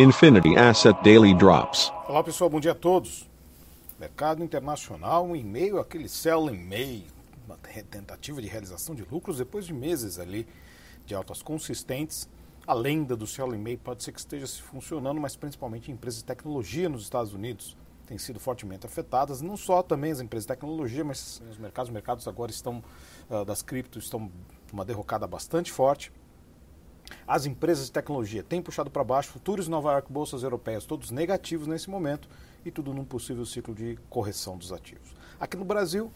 Infinity Asset Daily Drops. Olá pessoal, bom dia a todos. Mercado internacional em meio àquele sell em meio, uma tentativa de realização de lucros depois de meses ali de altas consistentes. A lenda do sell em meio pode ser que esteja se funcionando, mas principalmente empresas de tecnologia nos Estados Unidos têm sido fortemente afetadas, não só também as empresas de tecnologia, mas os mercados, os mercados agora estão uh, das criptos estão uma derrocada bastante forte. As empresas de tecnologia têm puxado para baixo, futuros Nova York, bolsas europeias, todos negativos nesse momento e tudo num possível ciclo de correção dos ativos. Aqui no Brasil,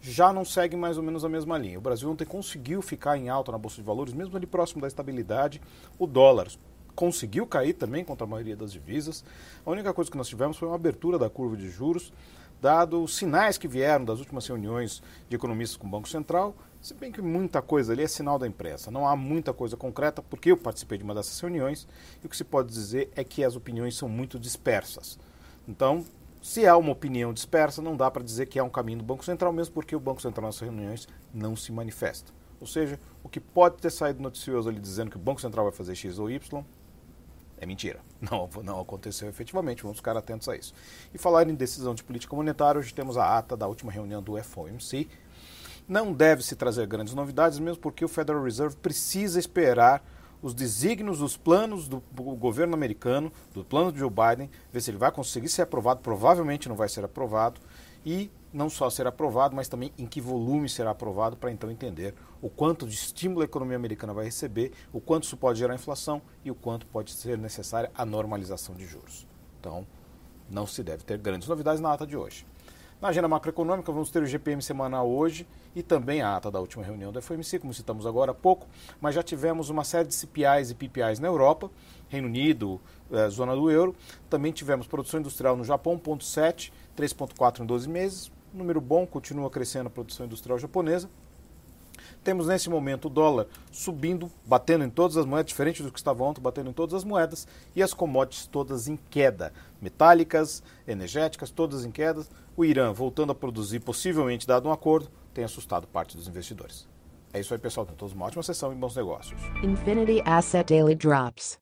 já não segue mais ou menos a mesma linha. O Brasil ontem conseguiu ficar em alta na Bolsa de Valores, mesmo ali próximo da estabilidade. O dólar conseguiu cair também contra a maioria das divisas. A única coisa que nós tivemos foi uma abertura da curva de juros, dado os sinais que vieram das últimas reuniões de economistas com o Banco Central se bem que muita coisa ali é sinal da imprensa, não há muita coisa concreta, porque eu participei de uma dessas reuniões e o que se pode dizer é que as opiniões são muito dispersas. Então, se há uma opinião dispersa, não dá para dizer que há um caminho do Banco Central, mesmo porque o Banco Central nessas reuniões não se manifesta. Ou seja, o que pode ter saído noticioso ali dizendo que o Banco Central vai fazer X ou Y é mentira. Não, não aconteceu efetivamente, vamos ficar atentos a isso. E falar em decisão de política monetária, hoje temos a ata da última reunião do FOMC, não deve se trazer grandes novidades, mesmo porque o Federal Reserve precisa esperar os desígnios dos planos do governo americano, do plano de Joe Biden, ver se ele vai conseguir ser aprovado, provavelmente não vai ser aprovado, e não só ser aprovado, mas também em que volume será aprovado, para então entender o quanto de estímulo a economia americana vai receber, o quanto isso pode gerar inflação e o quanto pode ser necessária a normalização de juros. Então, não se deve ter grandes novidades na ata de hoje. Na agenda macroeconômica, vamos ter o GPM semanal hoje e também a ata da última reunião da FOMC, como citamos agora há pouco, mas já tivemos uma série de CPIs e PPIs na Europa, Reino Unido, eh, zona do euro. Também tivemos produção industrial no Japão, 1,7, 3,4 em 12 meses. Número bom, continua crescendo a produção industrial japonesa. Temos nesse momento o dólar subindo, batendo em todas as moedas, diferente do que estava ontem, batendo em todas as moedas, e as commodities todas em queda. Metálicas, energéticas, todas em queda. O Irã voltando a produzir, possivelmente dado um acordo, tem assustado parte dos investidores. É isso aí, pessoal. Tenham todos uma ótima sessão e bons negócios. Infinity Asset Daily Drops.